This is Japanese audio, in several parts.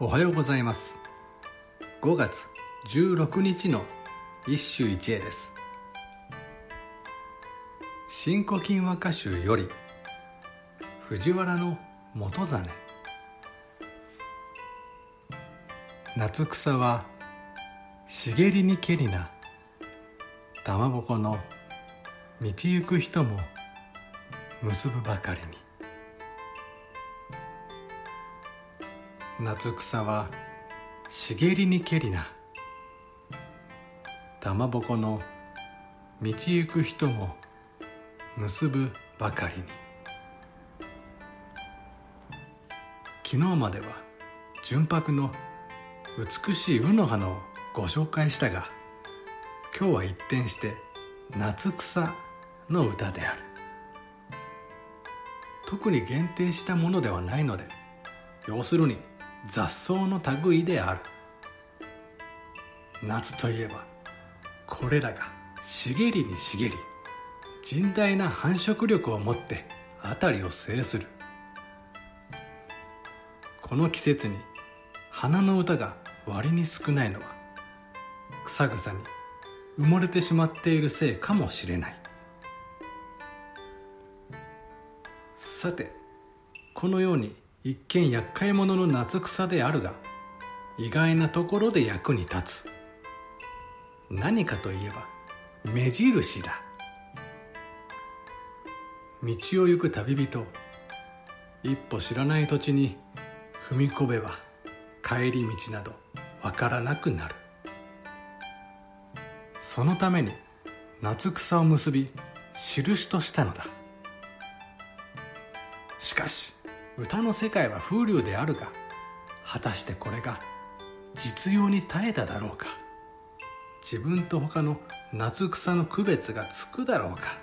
おはようございます。5月16日の一首一会です。新古今和歌集より藤原の元真。夏草は茂りにけりな玉ぼこの道行く人も結ぶばかりに。夏草は茂りにけりな。玉ぼこの道行く人も結ぶばかりに。昨日までは純白の美しい卯の花をご紹介したが今日は一転して夏草の歌である。特に限定したものではないので要するに雑草の類である。夏といえばこれらが茂りに茂り甚大な繁殖力を持って辺りを制する。この季節に花の歌が割に少ないのは草草に埋もれてしまっているせいかもしれない。さてこのように一見厄介者の夏草であるが意外なところで役に立つ。何かといえば目印だ。道を行く旅人一歩知らない土地に踏み込めば帰り道などわからなくなる。そのために夏草を結び印としたのだ。しかし歌の世界は風流であるが果たしてこれが実用に耐えただろうか？自分と他の夏草の区別がつくだろうか？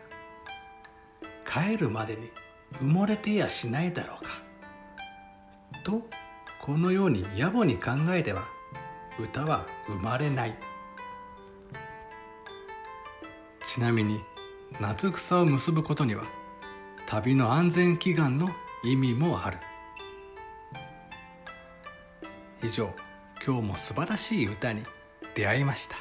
帰るまでに埋もれてやしないだろうか？とこのように野暮に考えては歌は生まれない。ちなみに夏草を結ぶことには旅の安全祈願の意味もある。以上今日も素晴らしい歌に出会いました。